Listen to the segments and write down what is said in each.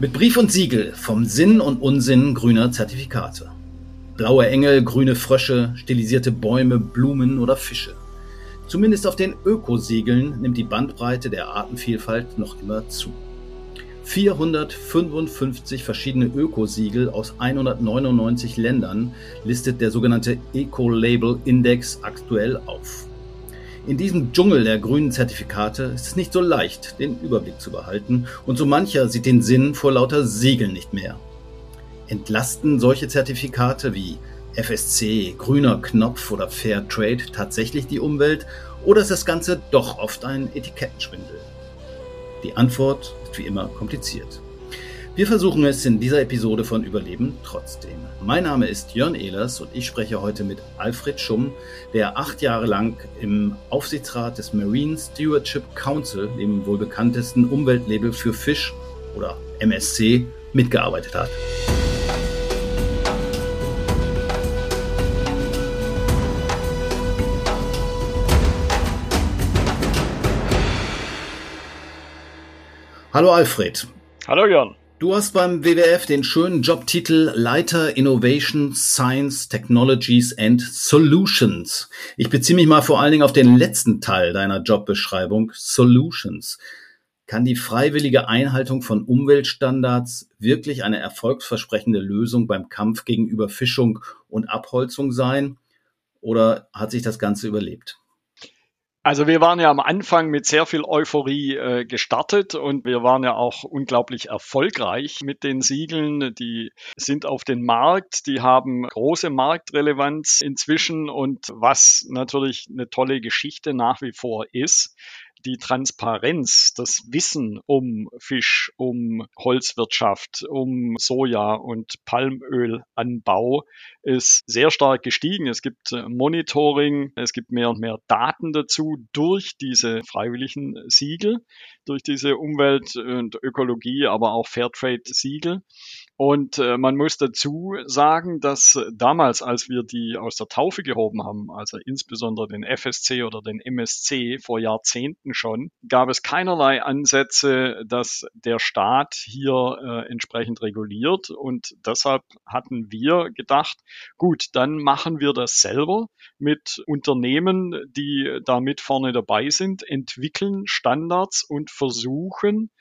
Mit Brief und Siegel vom Sinn und Unsinn grüner Zertifikate. Blaue Engel, grüne Frösche, stilisierte Bäume, Blumen oder Fische. Zumindest auf den Ökosiegeln nimmt die Bandbreite der Artenvielfalt noch immer zu. 455 verschiedene Ökosiegel aus 199 Ländern listet der sogenannte Eco-Label Index aktuell auf. In diesem Dschungel der grünen Zertifikate ist es nicht so leicht, den Überblick zu behalten und so mancher sieht den Sinn vor lauter Siegeln nicht mehr. Entlasten solche Zertifikate wie FSC, grüner Knopf oder Fair Trade tatsächlich die Umwelt oder ist das Ganze doch oft ein Etikettenschwindel? Die Antwort ist wie immer kompliziert. Wir versuchen es in dieser Episode von Überleben trotzdem. Mein Name ist Jörn Ehlers und ich spreche heute mit Alfred Schumm, der acht Jahre lang im Aufsichtsrat des Marine Stewardship Council, dem wohl bekanntesten Umweltlabel für Fisch oder MSC, mitgearbeitet hat. Hallo Alfred. Hallo Jörn. Du hast beim WWF den schönen Jobtitel Leiter Innovation, Science, Technologies and Solutions. Ich beziehe mich mal vor allen Dingen auf den letzten Teil deiner Jobbeschreibung, Solutions. Kann die freiwillige Einhaltung von Umweltstandards wirklich eine erfolgsversprechende Lösung beim Kampf gegen Überfischung und Abholzung sein? Oder hat sich das Ganze überlebt? Also wir waren ja am Anfang mit sehr viel Euphorie äh, gestartet und wir waren ja auch unglaublich erfolgreich mit den Siegeln. Die sind auf den Markt, die haben große Marktrelevanz inzwischen und was natürlich eine tolle Geschichte nach wie vor ist, die Transparenz, das Wissen um Fisch, um Holzwirtschaft, um Soja und Palmölanbau ist sehr stark gestiegen. Es gibt äh, Monitoring, es gibt mehr und mehr Daten dazu durch diese freiwilligen Siegel, durch diese Umwelt- und Ökologie, aber auch Fairtrade-Siegel. Und äh, man muss dazu sagen, dass damals, als wir die aus der Taufe gehoben haben, also insbesondere den FSC oder den MSC vor Jahrzehnten schon, gab es keinerlei Ansätze, dass der Staat hier äh, entsprechend reguliert. Und deshalb hatten wir gedacht, gut, dann machen wir das selber mit Unternehmen, die da mit vorne dabei sind, entwickeln Standards und versuchen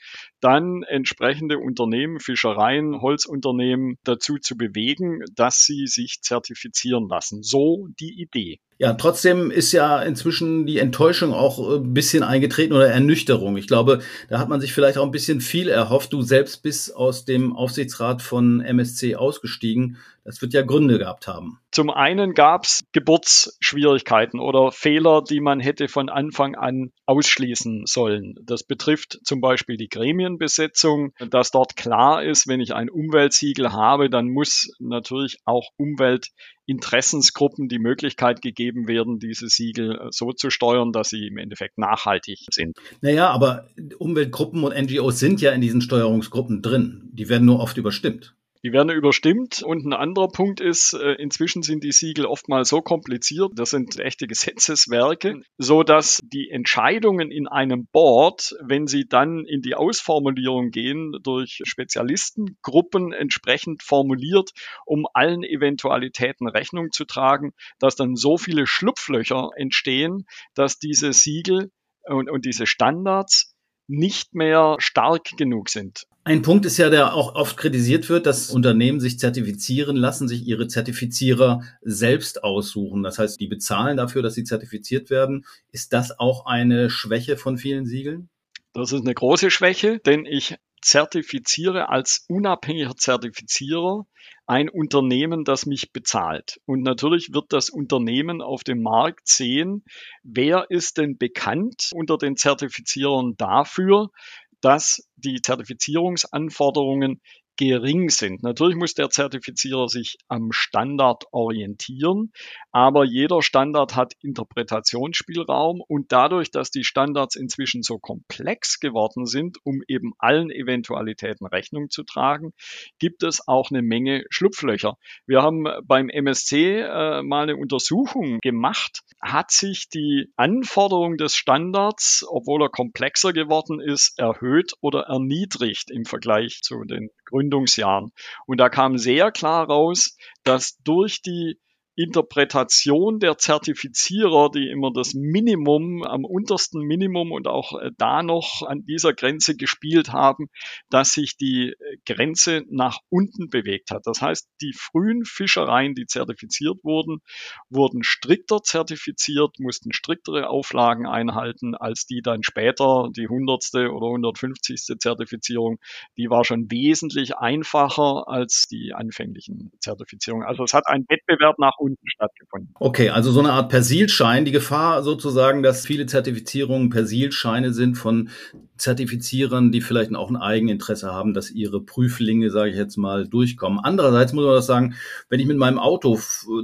dann entsprechende Unternehmen, Fischereien, Holzunternehmen dazu zu bewegen, dass sie sich zertifizieren lassen. So die Idee. Ja, trotzdem ist ja inzwischen die Enttäuschung auch ein äh, bisschen eingetreten oder Ernüchterung. Ich glaube, da hat man sich vielleicht auch ein bisschen viel erhofft. Du selbst bist aus dem Aufsichtsrat von MSC ausgestiegen. Das wird ja Gründe gehabt haben. Zum einen gab es Geburtsschwierigkeiten oder Fehler, die man hätte von Anfang an ausschließen sollen. Das betrifft zum Beispiel die Gremienbesetzung, dass dort klar ist, wenn ich ein Umweltsiegel habe, dann muss natürlich auch Umweltinteressensgruppen die Möglichkeit gegeben werden, diese Siegel so zu steuern, dass sie im Endeffekt nachhaltig sind. Naja, aber Umweltgruppen und NGOs sind ja in diesen Steuerungsgruppen drin. Die werden nur oft überstimmt. Die werden überstimmt. Und ein anderer Punkt ist, äh, inzwischen sind die Siegel oftmals so kompliziert, das sind echte Gesetzeswerke, so dass die Entscheidungen in einem Board, wenn sie dann in die Ausformulierung gehen, durch Spezialistengruppen entsprechend formuliert, um allen Eventualitäten Rechnung zu tragen, dass dann so viele Schlupflöcher entstehen, dass diese Siegel und, und diese Standards nicht mehr stark genug sind. Ein Punkt ist ja, der auch oft kritisiert wird, dass Unternehmen sich zertifizieren lassen, sich ihre Zertifizierer selbst aussuchen. Das heißt, die bezahlen dafür, dass sie zertifiziert werden. Ist das auch eine Schwäche von vielen Siegeln? Das ist eine große Schwäche, denn ich zertifiziere als unabhängiger Zertifizierer ein Unternehmen, das mich bezahlt. Und natürlich wird das Unternehmen auf dem Markt sehen, wer ist denn bekannt unter den Zertifizierern dafür, dass die Zertifizierungsanforderungen gering sind. Natürlich muss der Zertifizierer sich am Standard orientieren, aber jeder Standard hat Interpretationsspielraum und dadurch, dass die Standards inzwischen so komplex geworden sind, um eben allen Eventualitäten Rechnung zu tragen, gibt es auch eine Menge Schlupflöcher. Wir haben beim MSC äh, mal eine Untersuchung gemacht, hat sich die Anforderung des Standards, obwohl er komplexer geworden ist, erhöht oder erniedrigt im Vergleich zu den Gründungsjahren. Und da kam sehr klar raus, dass durch die Interpretation der Zertifizierer, die immer das Minimum am untersten Minimum und auch äh, da noch an dieser Grenze gespielt haben, dass sich die äh, Grenze nach unten bewegt hat. Das heißt, die frühen Fischereien, die zertifiziert wurden, wurden strikter zertifiziert, mussten striktere Auflagen einhalten als die dann später, die hundertste oder 150. Zertifizierung, die war schon wesentlich einfacher als die anfänglichen Zertifizierungen. Also es hat einen Wettbewerb nach unten stattgefunden. Okay, also so eine Art Persilschein, die Gefahr sozusagen, dass viele Zertifizierungen Persilscheine sind von Zertifizierern, die vielleicht auch ein Eigeninteresse haben, dass ihre Prüflinge, sage ich jetzt mal, durchkommen. Andererseits muss man das sagen, wenn ich mit meinem Auto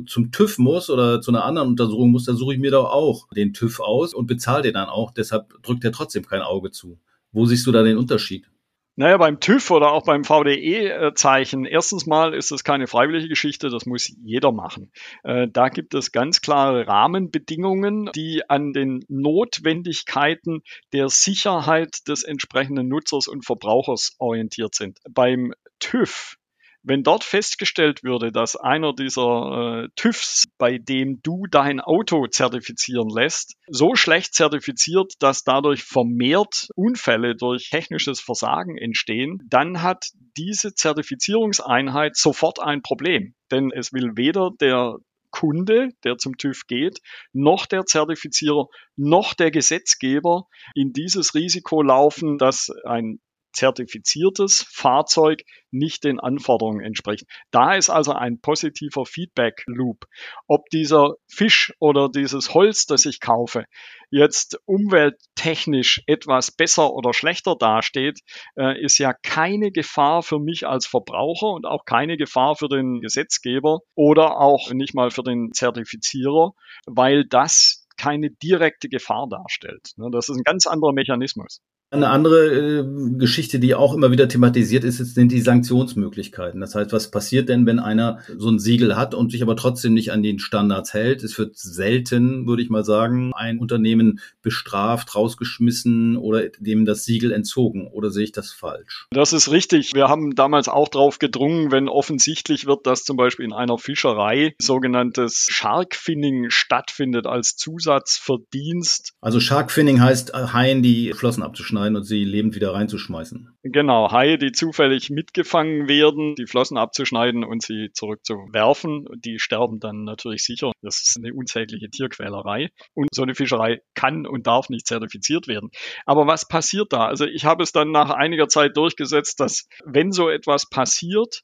zum TÜV muss oder zu einer anderen Untersuchung muss, dann suche ich mir doch auch den TÜV aus und bezahle den dann auch. Deshalb drückt er trotzdem kein Auge zu. Wo siehst du da den Unterschied? Naja, beim TÜV oder auch beim VDE-Zeichen, erstens mal ist das keine freiwillige Geschichte, das muss jeder machen. Äh, da gibt es ganz klare Rahmenbedingungen, die an den Notwendigkeiten der Sicherheit des entsprechenden Nutzers und Verbrauchers orientiert sind. Beim TÜV wenn dort festgestellt würde, dass einer dieser äh, TÜVs, bei dem du dein Auto zertifizieren lässt, so schlecht zertifiziert, dass dadurch vermehrt Unfälle durch technisches Versagen entstehen, dann hat diese Zertifizierungseinheit sofort ein Problem. Denn es will weder der Kunde, der zum TÜV geht, noch der Zertifizierer, noch der Gesetzgeber in dieses Risiko laufen, dass ein zertifiziertes Fahrzeug nicht den Anforderungen entspricht. Da ist also ein positiver Feedback Loop. Ob dieser Fisch oder dieses Holz, das ich kaufe, jetzt umwelttechnisch etwas besser oder schlechter dasteht, äh, ist ja keine Gefahr für mich als Verbraucher und auch keine Gefahr für den Gesetzgeber oder auch nicht mal für den Zertifizierer, weil das keine direkte Gefahr darstellt. Ne, das ist ein ganz anderer Mechanismus. Eine andere äh, Geschichte, die auch immer wieder thematisiert ist, sind die Sanktionsmöglichkeiten. Das heißt, was passiert denn, wenn einer so ein Siegel hat und sich aber trotzdem nicht an den Standards hält? Es wird selten, würde ich mal sagen, ein Unternehmen bestraft, rausgeschmissen oder dem das Siegel entzogen. Oder sehe ich das falsch? Das ist richtig. Wir haben damals auch darauf gedrungen, wenn offensichtlich wird, dass zum Beispiel in einer Fischerei sogenanntes Sharkfinning stattfindet als Zusatzverdienst. Also Sharkfinning heißt Haien die Flossen abzuschneiden abzuschneiden und sie lebend wieder reinzuschmeißen. Genau, Haie, die zufällig mitgefangen werden, die Flossen abzuschneiden und sie zurückzuwerfen. Die sterben dann natürlich sicher. Das ist eine unsägliche Tierquälerei. Und so eine Fischerei kann und darf nicht zertifiziert werden. Aber was passiert da? Also ich habe es dann nach einiger Zeit durchgesetzt, dass wenn so etwas passiert,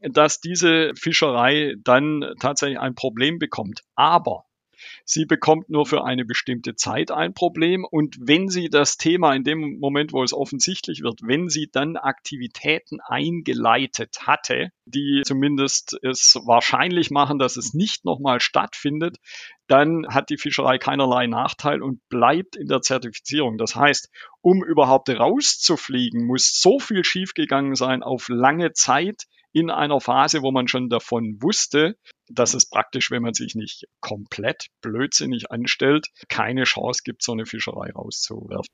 dass diese Fischerei dann tatsächlich ein Problem bekommt. Aber Sie bekommt nur für eine bestimmte Zeit ein Problem und wenn sie das Thema in dem Moment, wo es offensichtlich wird, wenn sie dann Aktivitäten eingeleitet hatte, die zumindest es wahrscheinlich machen, dass es nicht nochmal stattfindet, dann hat die Fischerei keinerlei Nachteil und bleibt in der Zertifizierung. Das heißt, um überhaupt rauszufliegen, muss so viel schiefgegangen sein auf lange Zeit, in einer Phase, wo man schon davon wusste, dass es praktisch, wenn man sich nicht komplett blödsinnig anstellt, keine Chance gibt, so eine Fischerei rauszuwerfen.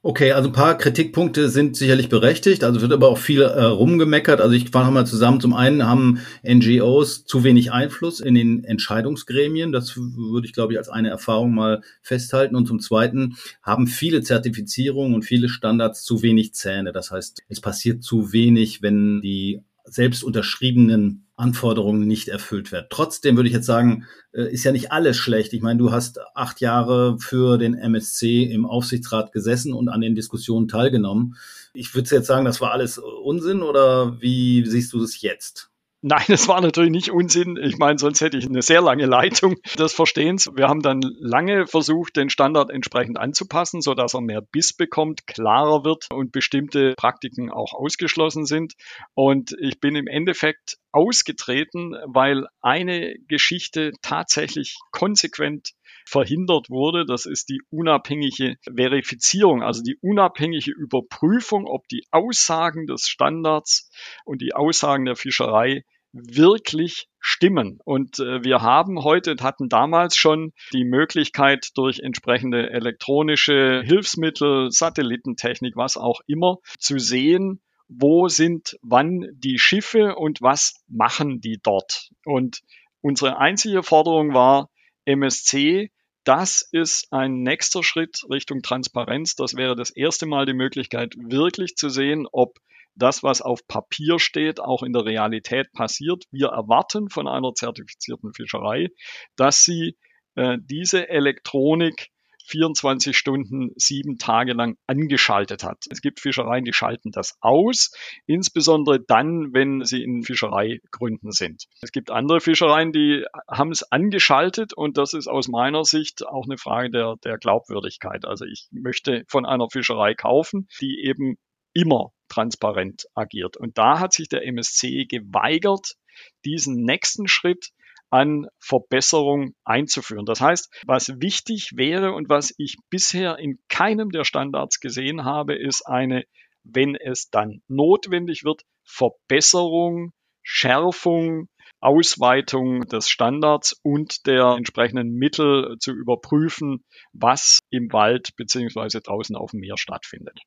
Okay, also ein paar Kritikpunkte sind sicherlich berechtigt, also wird aber auch viel äh, rumgemeckert. Also ich fahre mal zusammen. Zum einen haben NGOs zu wenig Einfluss in den Entscheidungsgremien. Das würde ich, glaube ich, als eine Erfahrung mal festhalten. Und zum zweiten haben viele Zertifizierungen und viele Standards zu wenig Zähne. Das heißt, es passiert zu wenig, wenn die selbst unterschriebenen Anforderungen nicht erfüllt werden. Trotzdem würde ich jetzt sagen, äh, ist ja nicht alles schlecht. Ich meine, du hast acht Jahre für den MSC im Aufsichtsrat gesessen und an den Diskussionen teilgenommen. Ich würde jetzt sagen, das war alles Unsinn oder wie siehst du das jetzt? Nein, es war natürlich nicht Unsinn. Ich meine, sonst hätte ich eine sehr lange Leitung des Verstehens. Wir haben dann lange versucht, den Standard entsprechend anzupassen, sodass er mehr Biss bekommt, klarer wird und bestimmte Praktiken auch ausgeschlossen sind. Und ich bin im Endeffekt ausgetreten, weil eine Geschichte tatsächlich konsequent verhindert wurde. Das ist die unabhängige Verifizierung, also die unabhängige Überprüfung, ob die Aussagen des Standards und die Aussagen der Fischerei wirklich stimmen. Und äh, wir haben heute, hatten damals schon die Möglichkeit durch entsprechende elektronische Hilfsmittel, Satellitentechnik, was auch immer, zu sehen, wo sind wann die Schiffe und was machen die dort. Und unsere einzige Forderung war, MSC, das ist ein nächster Schritt Richtung Transparenz. Das wäre das erste Mal die Möglichkeit, wirklich zu sehen, ob das, was auf Papier steht, auch in der Realität passiert. Wir erwarten von einer zertifizierten Fischerei, dass sie äh, diese Elektronik 24 Stunden, sieben Tage lang angeschaltet hat. Es gibt Fischereien, die schalten das aus, insbesondere dann, wenn sie in Fischereigründen sind. Es gibt andere Fischereien, die haben es angeschaltet und das ist aus meiner Sicht auch eine Frage der, der Glaubwürdigkeit. Also ich möchte von einer Fischerei kaufen, die eben immer transparent agiert. Und da hat sich der MSC geweigert, diesen nächsten Schritt an Verbesserung einzuführen. Das heißt, was wichtig wäre und was ich bisher in keinem der Standards gesehen habe, ist eine, wenn es dann notwendig wird, Verbesserung, Schärfung, Ausweitung des Standards und der entsprechenden Mittel zu überprüfen, was im Wald beziehungsweise draußen auf dem Meer stattfindet.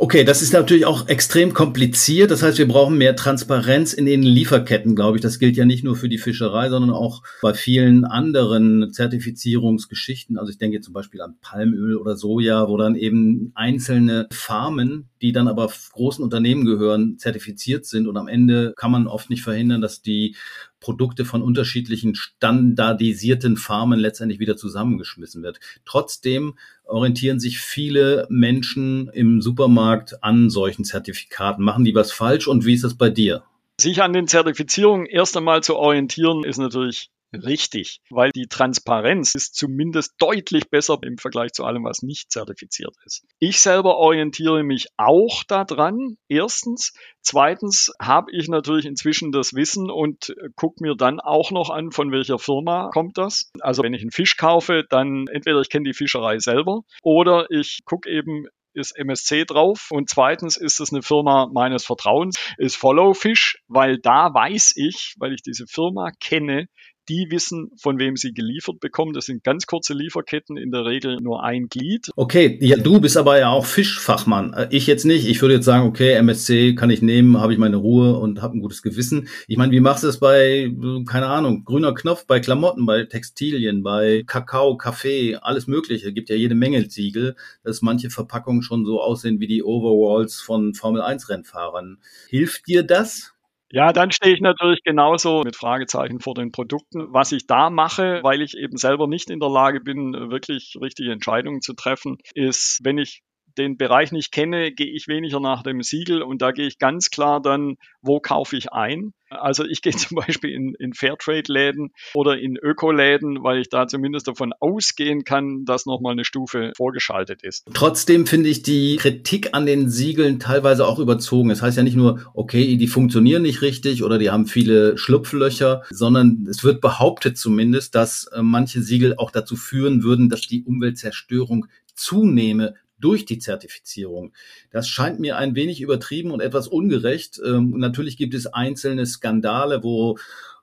Okay, das ist natürlich auch extrem kompliziert. Das heißt, wir brauchen mehr Transparenz in den Lieferketten, glaube ich. Das gilt ja nicht nur für die Fischerei, sondern auch bei vielen anderen Zertifizierungsgeschichten. Also ich denke zum Beispiel an Palmöl oder Soja, wo dann eben einzelne Farmen, die dann aber großen Unternehmen gehören, zertifiziert sind. Und am Ende kann man oft nicht verhindern, dass die Produkte von unterschiedlichen standardisierten Farmen letztendlich wieder zusammengeschmissen wird. Trotzdem orientieren sich viele Menschen im Supermarkt an solchen Zertifikaten. Machen die was falsch und wie ist das bei dir? Sich an den Zertifizierungen erst einmal zu orientieren, ist natürlich richtig, weil die Transparenz ist zumindest deutlich besser im Vergleich zu allem, was nicht zertifiziert ist. Ich selber orientiere mich auch daran, erstens. Zweitens habe ich natürlich inzwischen das Wissen und gucke mir dann auch noch an, von welcher Firma kommt das. Also wenn ich einen Fisch kaufe, dann entweder ich kenne die Fischerei selber oder ich gucke eben, ist MSC drauf und zweitens ist es eine Firma meines Vertrauens, ist Followfish, weil da weiß ich, weil ich diese Firma kenne, die wissen, von wem sie geliefert bekommen. Das sind ganz kurze Lieferketten, in der Regel nur ein Glied. Okay, ja, du bist aber ja auch Fischfachmann. Äh, ich jetzt nicht. Ich würde jetzt sagen, okay, MSC kann ich nehmen, habe ich meine Ruhe und habe ein gutes Gewissen. Ich meine, wie machst du es bei, keine Ahnung, grüner Knopf, bei Klamotten, bei Textilien, bei Kakao, Kaffee, alles Mögliche. Gibt ja jede Menge Siegel, dass manche Verpackungen schon so aussehen wie die Overalls von Formel 1 Rennfahrern. Hilft dir das? Ja, dann stehe ich natürlich genauso mit Fragezeichen vor den Produkten. Was ich da mache, weil ich eben selber nicht in der Lage bin, wirklich richtige Entscheidungen zu treffen, ist, wenn ich den Bereich nicht kenne, gehe ich weniger nach dem Siegel und da gehe ich ganz klar dann, wo kaufe ich ein. Also ich gehe zum Beispiel in, in Fairtrade-Läden oder in Öko-Läden, weil ich da zumindest davon ausgehen kann, dass nochmal eine Stufe vorgeschaltet ist. Trotzdem finde ich die Kritik an den Siegeln teilweise auch überzogen. Es das heißt ja nicht nur, okay, die funktionieren nicht richtig oder die haben viele Schlupflöcher, sondern es wird behauptet zumindest, dass äh, manche Siegel auch dazu führen würden, dass die Umweltzerstörung zunehme durch die Zertifizierung. Das scheint mir ein wenig übertrieben und etwas ungerecht. Ähm, natürlich gibt es einzelne Skandale, wo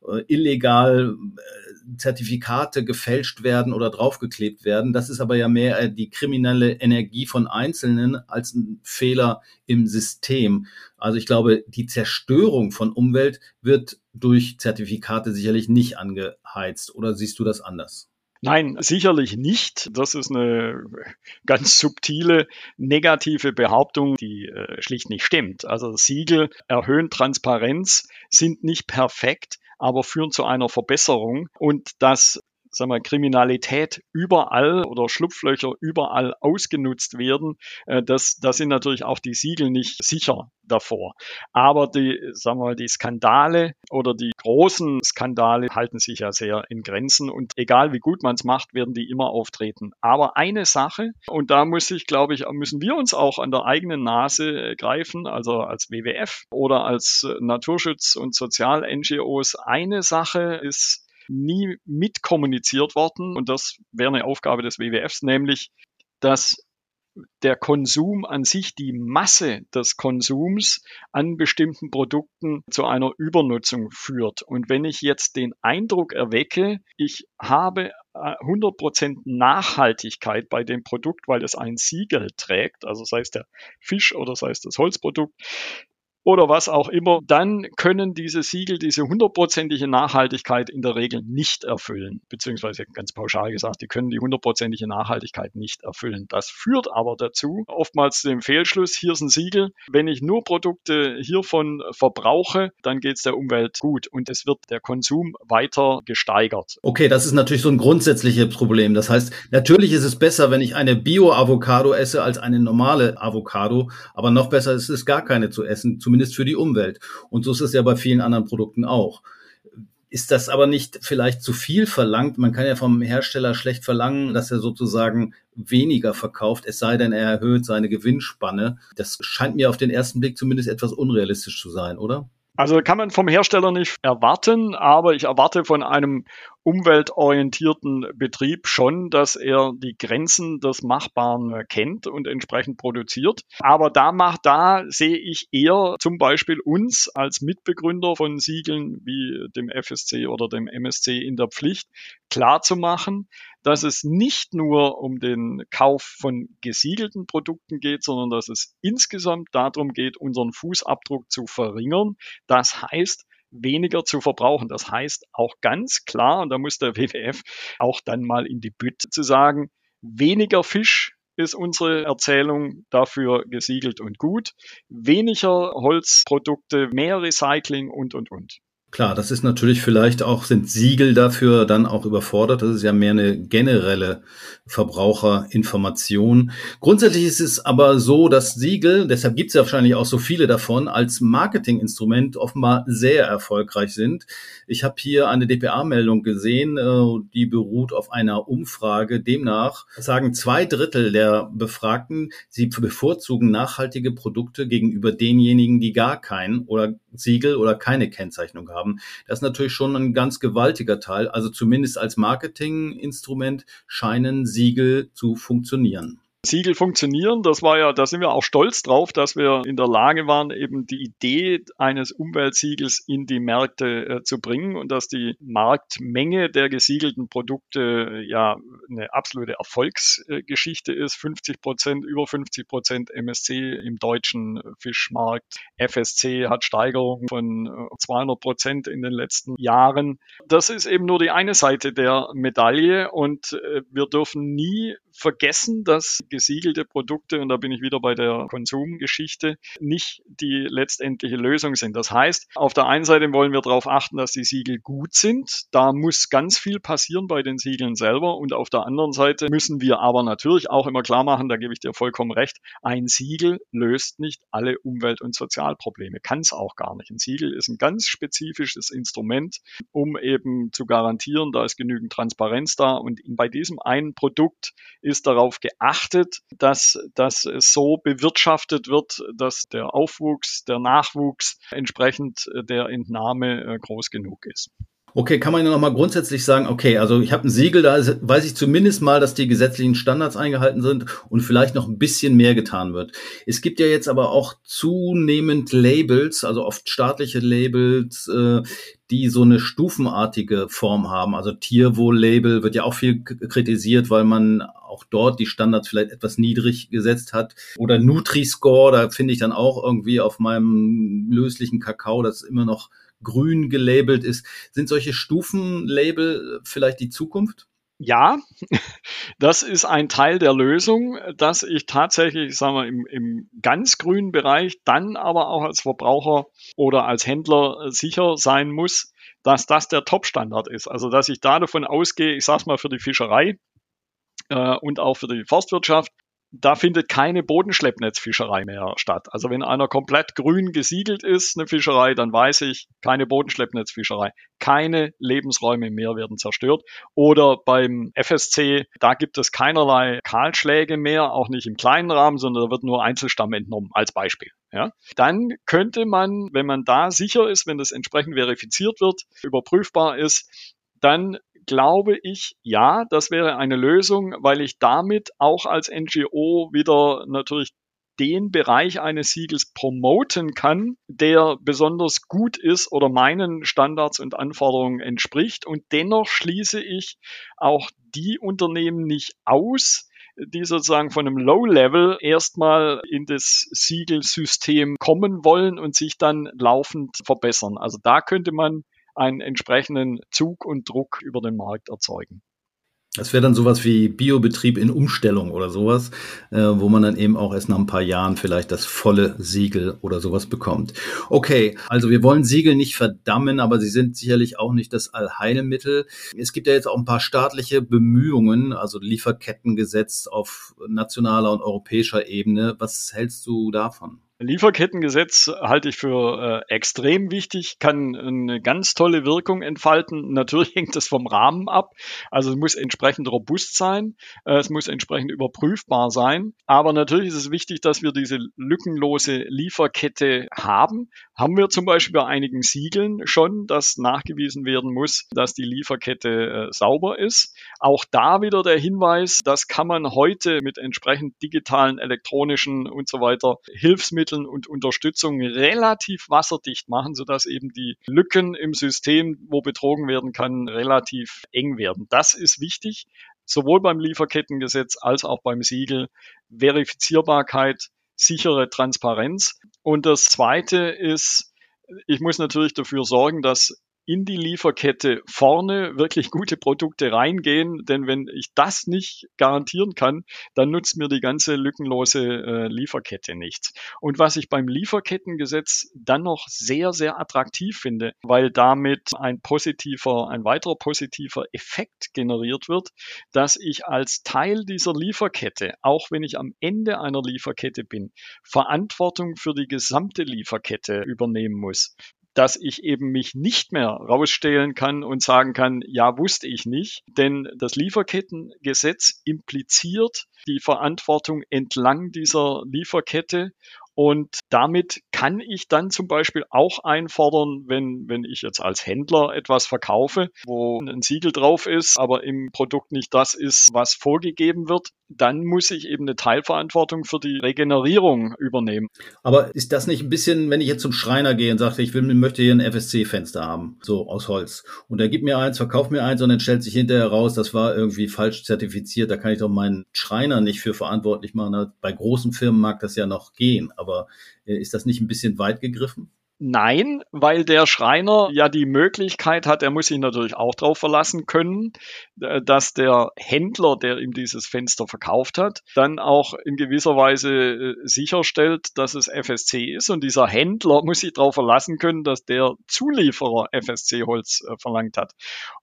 äh, illegal äh, Zertifikate gefälscht werden oder draufgeklebt werden. Das ist aber ja mehr äh, die kriminelle Energie von Einzelnen als ein Fehler im System. Also ich glaube, die Zerstörung von Umwelt wird durch Zertifikate sicherlich nicht angeheizt. Oder siehst du das anders? Nein, sicherlich nicht. Das ist eine ganz subtile negative Behauptung, die äh, schlicht nicht stimmt. Also Siegel erhöhen Transparenz, sind nicht perfekt, aber führen zu einer Verbesserung. Und das sagen wir, Kriminalität überall oder Schlupflöcher überall ausgenutzt werden, äh, das, das sind natürlich auch die Siegel nicht sicher davor. Aber die, sagen wir mal, die Skandale oder die großen Skandale halten sich ja sehr in Grenzen und egal wie gut man es macht, werden die immer auftreten. Aber eine Sache, und da muss ich, glaube ich, müssen wir uns auch an der eigenen Nase äh, greifen, also als WWF oder als äh, Naturschutz- und Sozial-NGOs, eine Sache ist nie mitkommuniziert worden und das wäre eine Aufgabe des WWFs, nämlich dass der Konsum an sich, die Masse des Konsums an bestimmten Produkten zu einer Übernutzung führt. Und wenn ich jetzt den Eindruck erwecke, ich habe 100% äh, Nachhaltigkeit bei dem Produkt, weil es ein Siegel trägt, also sei es der Fisch oder sei es das Holzprodukt, oder was auch immer, dann können diese Siegel diese hundertprozentige Nachhaltigkeit in der Regel nicht erfüllen. Beziehungsweise ganz pauschal gesagt, die können die hundertprozentige Nachhaltigkeit nicht erfüllen. Das führt aber dazu, oftmals zu dem Fehlschluss, hier ist ein Siegel, wenn ich nur Produkte hiervon verbrauche, dann geht es der Umwelt gut und es wird der Konsum weiter gesteigert. Okay, das ist natürlich so ein grundsätzliches Problem. Das heißt, natürlich ist es besser, wenn ich eine Bio-Avocado esse als eine normale Avocado, aber noch besser ist es gar keine zu essen, zumindest zumindest für die Umwelt. Und so ist es ja bei vielen anderen Produkten auch. Ist das aber nicht vielleicht zu viel verlangt? Man kann ja vom Hersteller schlecht verlangen, dass er sozusagen weniger verkauft, es sei denn, er erhöht seine Gewinnspanne. Das scheint mir auf den ersten Blick zumindest etwas unrealistisch zu sein, oder? Also kann man vom Hersteller nicht erwarten, aber ich erwarte von einem umweltorientierten Betrieb schon, dass er die Grenzen des Machbaren kennt und entsprechend produziert. Aber da macht, da sehe ich eher zum Beispiel uns als Mitbegründer von Siegeln wie dem FSC oder dem MSC in der Pflicht, klar zu machen, dass es nicht nur um den Kauf von gesiegelten Produkten geht, sondern dass es insgesamt darum geht, unseren Fußabdruck zu verringern. Das heißt, weniger zu verbrauchen. Das heißt auch ganz klar, und da muss der WWF auch dann mal in die Bütte zu sagen, weniger Fisch ist unsere Erzählung dafür gesiegelt und gut. Weniger Holzprodukte, mehr Recycling und, und, und. Klar, das ist natürlich vielleicht auch, sind Siegel dafür dann auch überfordert. Das ist ja mehr eine generelle Verbraucherinformation. Grundsätzlich ist es aber so, dass Siegel, deshalb gibt es ja wahrscheinlich auch so viele davon, als Marketinginstrument offenbar sehr erfolgreich sind. Ich habe hier eine DPA-Meldung gesehen, äh, die beruht auf einer Umfrage. Demnach sagen zwei Drittel der Befragten, sie bevorzugen nachhaltige Produkte gegenüber denjenigen, die gar kein oder Siegel oder keine Kennzeichnung haben. Das ist natürlich schon ein ganz gewaltiger Teil. Also zumindest als Marketinginstrument scheinen Siegel zu funktionieren. Siegel funktionieren. Das war ja, da sind wir auch stolz drauf, dass wir in der Lage waren, eben die Idee eines Umweltsiegels in die Märkte äh, zu bringen und dass die Marktmenge der gesiegelten Produkte äh, ja eine absolute Erfolgsgeschichte ist. 50 Prozent, über 50 Prozent MSC im deutschen Fischmarkt. FSC hat Steigerungen von 200 äh, Prozent in den letzten Jahren. Das ist eben nur die eine Seite der Medaille und äh, wir dürfen nie vergessen, dass gesiegelte Produkte, und da bin ich wieder bei der Konsumgeschichte, nicht die letztendliche Lösung sind. Das heißt, auf der einen Seite wollen wir darauf achten, dass die Siegel gut sind. Da muss ganz viel passieren bei den Siegeln selber. Und auf der anderen Seite müssen wir aber natürlich auch immer klar machen, da gebe ich dir vollkommen recht, ein Siegel löst nicht alle Umwelt- und Sozialprobleme. Kann es auch gar nicht. Ein Siegel ist ein ganz spezifisches Instrument, um eben zu garantieren, da ist genügend Transparenz da. Und bei diesem einen Produkt ist darauf geachtet, dass das so bewirtschaftet wird, dass der Aufwuchs, der Nachwuchs entsprechend der Entnahme äh, groß genug ist. Okay, kann man ja nochmal grundsätzlich sagen, okay, also ich habe ein Siegel, da weiß ich zumindest mal, dass die gesetzlichen Standards eingehalten sind und vielleicht noch ein bisschen mehr getan wird. Es gibt ja jetzt aber auch zunehmend Labels, also oft staatliche Labels, äh, die so eine stufenartige Form haben. Also Tierwohl-Label wird ja auch viel kritisiert, weil man auch dort die Standards vielleicht etwas niedrig gesetzt hat. Oder Nutri-Score, da finde ich dann auch irgendwie auf meinem löslichen Kakao, das immer noch grün gelabelt ist. Sind solche Stufenlabel vielleicht die Zukunft? Ja, das ist ein Teil der Lösung, dass ich tatsächlich, sagen wir, im, im ganz grünen Bereich dann aber auch als Verbraucher oder als Händler sicher sein muss, dass das der Top-Standard ist. Also dass ich da davon ausgehe, ich sage es mal für die Fischerei, äh, und auch für die Forstwirtschaft, da findet keine Bodenschleppnetzfischerei mehr statt. Also wenn einer komplett grün gesiegelt ist, eine Fischerei, dann weiß ich, keine Bodenschleppnetzfischerei. Keine Lebensräume mehr werden zerstört. Oder beim FSC, da gibt es keinerlei Kahlschläge mehr, auch nicht im kleinen Rahmen, sondern da wird nur Einzelstamm entnommen, als Beispiel. Ja, dann könnte man, wenn man da sicher ist, wenn das entsprechend verifiziert wird, überprüfbar ist, dann glaube ich, ja, das wäre eine Lösung, weil ich damit auch als NGO wieder natürlich den Bereich eines Siegels promoten kann, der besonders gut ist oder meinen Standards und Anforderungen entspricht. Und dennoch schließe ich auch die Unternehmen nicht aus, die sozusagen von einem Low-Level erstmal in das Siegelsystem kommen wollen und sich dann laufend verbessern. Also da könnte man einen entsprechenden Zug und Druck über den Markt erzeugen. Das wäre dann sowas wie Biobetrieb in Umstellung oder sowas, äh, wo man dann eben auch erst nach ein paar Jahren vielleicht das volle Siegel oder sowas bekommt. Okay, also wir wollen Siegel nicht verdammen, aber sie sind sicherlich auch nicht das Allheilmittel. Es gibt ja jetzt auch ein paar staatliche Bemühungen, also Lieferkettengesetz auf nationaler und europäischer Ebene. Was hältst du davon? Lieferkettengesetz halte ich für äh, extrem wichtig, kann eine ganz tolle Wirkung entfalten. Natürlich hängt es vom Rahmen ab. Also es muss entsprechend robust sein, äh, es muss entsprechend überprüfbar sein. Aber natürlich ist es wichtig, dass wir diese lückenlose Lieferkette haben. Haben wir zum Beispiel bei einigen Siegeln schon, dass nachgewiesen werden muss, dass die Lieferkette äh, sauber ist. Auch da wieder der Hinweis, das kann man heute mit entsprechend digitalen, elektronischen und so weiter Hilfsmitteln und Unterstützung relativ wasserdicht machen, sodass eben die Lücken im System, wo betrogen werden kann, relativ eng werden. Das ist wichtig, sowohl beim Lieferkettengesetz als auch beim Siegel. Verifizierbarkeit, sichere Transparenz. Und das Zweite ist, ich muss natürlich dafür sorgen, dass in die Lieferkette vorne wirklich gute Produkte reingehen, denn wenn ich das nicht garantieren kann, dann nutzt mir die ganze lückenlose äh, Lieferkette nichts. Und was ich beim Lieferkettengesetz dann noch sehr, sehr attraktiv finde, weil damit ein positiver, ein weiterer positiver Effekt generiert wird, dass ich als Teil dieser Lieferkette, auch wenn ich am Ende einer Lieferkette bin, Verantwortung für die gesamte Lieferkette übernehmen muss dass ich eben mich nicht mehr rausstellen kann und sagen kann, ja, wusste ich nicht. Denn das Lieferkettengesetz impliziert die Verantwortung entlang dieser Lieferkette und damit kann ich dann zum Beispiel auch einfordern, wenn, wenn ich jetzt als Händler etwas verkaufe, wo ein Siegel drauf ist, aber im Produkt nicht das ist, was vorgegeben wird, dann muss ich eben eine Teilverantwortung für die Regenerierung übernehmen. Aber ist das nicht ein bisschen, wenn ich jetzt zum Schreiner gehe und sage, ich will, möchte hier ein FSC-Fenster haben, so aus Holz, und er gibt mir eins, verkauft mir eins und dann stellt sich hinterher raus, das war irgendwie falsch zertifiziert, da kann ich doch meinen Schreiner nicht für verantwortlich machen. Bei großen Firmen mag das ja noch gehen, aber äh, ist das nicht ein bisschen weit gegriffen? Nein, weil der Schreiner ja die Möglichkeit hat, er muss sich natürlich auch darauf verlassen können, äh, dass der Händler, der ihm dieses Fenster verkauft hat, dann auch in gewisser Weise äh, sicherstellt, dass es FSC ist. Und dieser Händler muss sich darauf verlassen können, dass der Zulieferer FSC-Holz verlangt hat.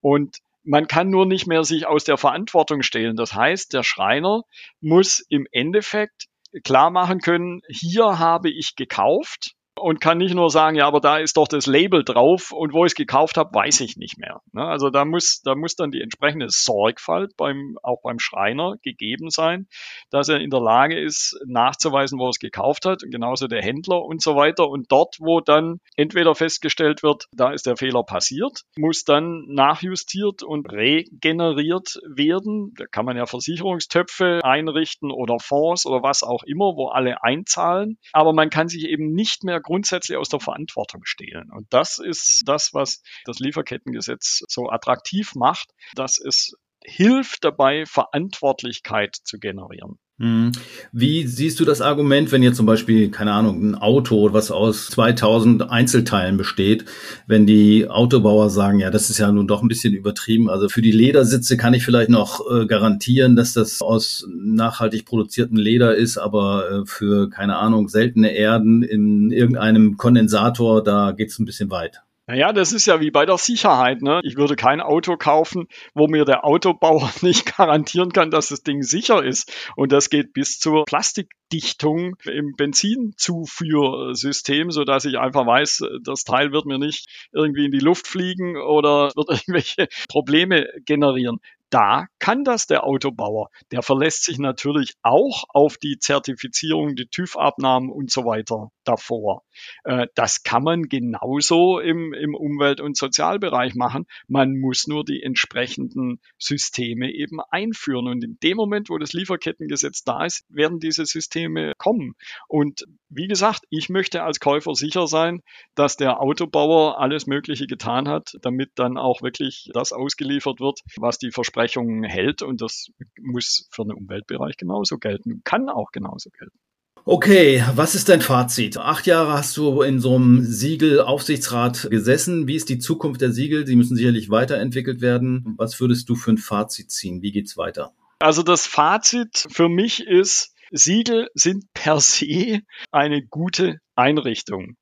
Und man kann nur nicht mehr sich aus der Verantwortung stehlen. Das heißt, der Schreiner muss im Endeffekt klar machen können, hier habe ich gekauft und kann nicht nur sagen, ja, aber da ist doch das Label drauf und wo ich es gekauft habe, weiß ich nicht mehr. Ne? Also da muss, da muss dann die entsprechende Sorgfalt beim, auch beim Schreiner gegeben sein, dass er in der Lage ist, nachzuweisen, wo er es gekauft hat, und genauso der Händler und so weiter. Und dort, wo dann entweder festgestellt wird, da ist der Fehler passiert, muss dann nachjustiert und regeneriert werden. Da kann man ja Versicherungstöpfe einrichten oder Fonds oder was auch immer, wo alle einzahlen. Aber man kann sich eben nicht mehr grundsätzlich aus der Verantwortung stehlen. Und das ist das, was das Lieferkettengesetz so attraktiv macht, dass es hilft dabei, Verantwortlichkeit zu generieren. Hm. Wie siehst du das Argument, wenn jetzt zum Beispiel, keine Ahnung, ein Auto, was aus 2000 Einzelteilen besteht, wenn die Autobauer sagen, ja, das ist ja nun doch ein bisschen übertrieben. Also für die Ledersitze kann ich vielleicht noch äh, garantieren, dass das aus nachhaltig produziertem Leder ist, aber äh, für, keine Ahnung, seltene Erden in irgendeinem Kondensator, da geht es ein bisschen weit. Naja, das ist ja wie bei der Sicherheit. Ne? Ich würde kein Auto kaufen, wo mir der Autobauer nicht garantieren kann, dass das Ding sicher ist. Und das geht bis zur Plastikdichtung im Benzinzuführsystem, so dass ich einfach weiß, das Teil wird mir nicht irgendwie in die Luft fliegen oder wird irgendwelche Probleme generieren da kann das der Autobauer. Der verlässt sich natürlich auch auf die Zertifizierung, die TÜV-Abnahmen und so weiter davor. Äh, das kann man genauso im, im Umwelt- und Sozialbereich machen. Man muss nur die entsprechenden Systeme eben einführen. Und in dem Moment, wo das Lieferkettengesetz da ist, werden diese Systeme kommen. Und wie gesagt, ich möchte als Käufer sicher sein, dass der Autobauer alles Mögliche getan hat, damit dann auch wirklich das ausgeliefert wird, was die Versprechungen hält. Und das muss für den Umweltbereich genauso gelten, kann auch genauso gelten. Okay, was ist dein Fazit? Acht Jahre hast du in so einem Siegel-Aufsichtsrat gesessen. Wie ist die Zukunft der Siegel? Sie müssen sicherlich weiterentwickelt werden. Was würdest du für ein Fazit ziehen? Wie geht's weiter? Also das Fazit für mich ist, Siegel sind per se eine gute Einrichtung.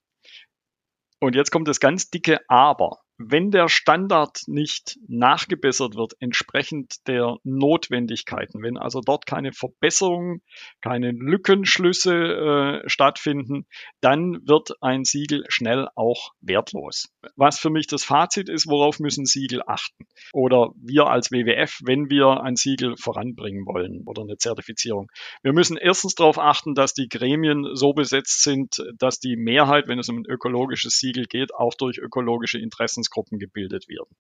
Und jetzt kommt das ganz dicke Aber wenn der Standard nicht nachgebessert wird, entsprechend der Notwendigkeiten, wenn also dort keine Verbesserungen, keine Lückenschlüsse äh, stattfinden, dann wird ein Siegel schnell auch wertlos. Was für mich das Fazit ist, worauf müssen Siegel achten? Oder wir als WWF, wenn wir ein Siegel voranbringen wollen oder eine Zertifizierung. Wir müssen erstens darauf achten, dass die Gremien so besetzt sind, dass die Mehrheit, wenn es um ein ökologisches Siegel geht, auch durch ökologische Interessen Interessensgruppen gebildet werden.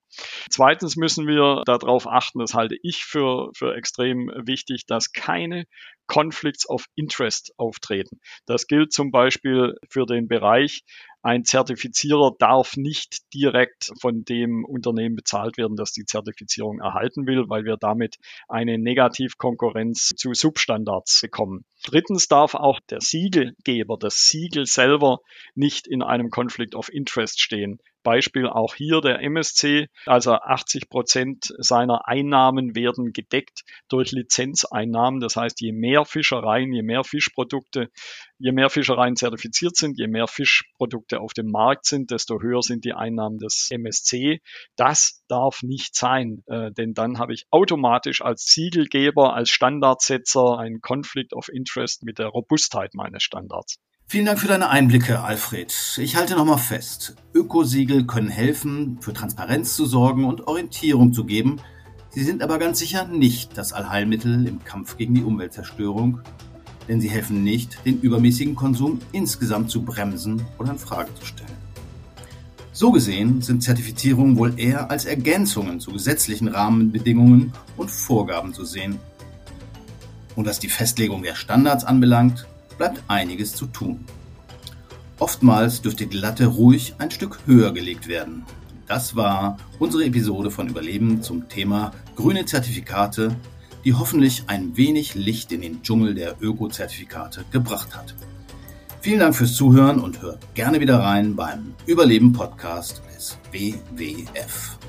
Zweitens müssen wir darauf achten, das halte ich für, für extrem wichtig, dass keine Conflicts of Interest auftreten. Das gilt zum Beispiel für den Bereich ein Zertifizierer darf nicht direkt von dem Unternehmen bezahlt werden, das die Zertifizierung erhalten will, weil wir damit eine Negativkonkurrenz zu Substandards bekommen. Drittens darf auch der Siegelgeber, das Siegel selber nicht in einem Conflict of Interest stehen. Beispiel auch hier der MSC, also 80 Prozent seiner Einnahmen werden gedeckt durch Lizenzeinnahmen. Das heißt, je mehr Fischereien, je mehr Fischprodukte, je mehr Fischereien zertifiziert sind, je mehr Fischprodukte auf dem Markt sind, desto höher sind die Einnahmen des MSC. Das darf nicht sein, äh, denn dann habe ich automatisch als Siegelgeber, als Standardsetzer einen Conflict of Interest mit der Robustheit meines Standards. Vielen Dank für deine Einblicke, Alfred. Ich halte nochmal fest. Ökosiegel können helfen, für Transparenz zu sorgen und Orientierung zu geben. Sie sind aber ganz sicher nicht das Allheilmittel im Kampf gegen die Umweltzerstörung, denn sie helfen nicht, den übermäßigen Konsum insgesamt zu bremsen oder in Frage zu stellen. So gesehen sind Zertifizierungen wohl eher als Ergänzungen zu gesetzlichen Rahmenbedingungen und Vorgaben zu sehen. Und was die Festlegung der Standards anbelangt, bleibt einiges zu tun. Oftmals dürfte die Latte ruhig ein Stück höher gelegt werden. Das war unsere Episode von Überleben zum Thema grüne Zertifikate, die hoffentlich ein wenig Licht in den Dschungel der Öko-Zertifikate gebracht hat. Vielen Dank fürs Zuhören und hört gerne wieder rein beim Überleben Podcast des WWF.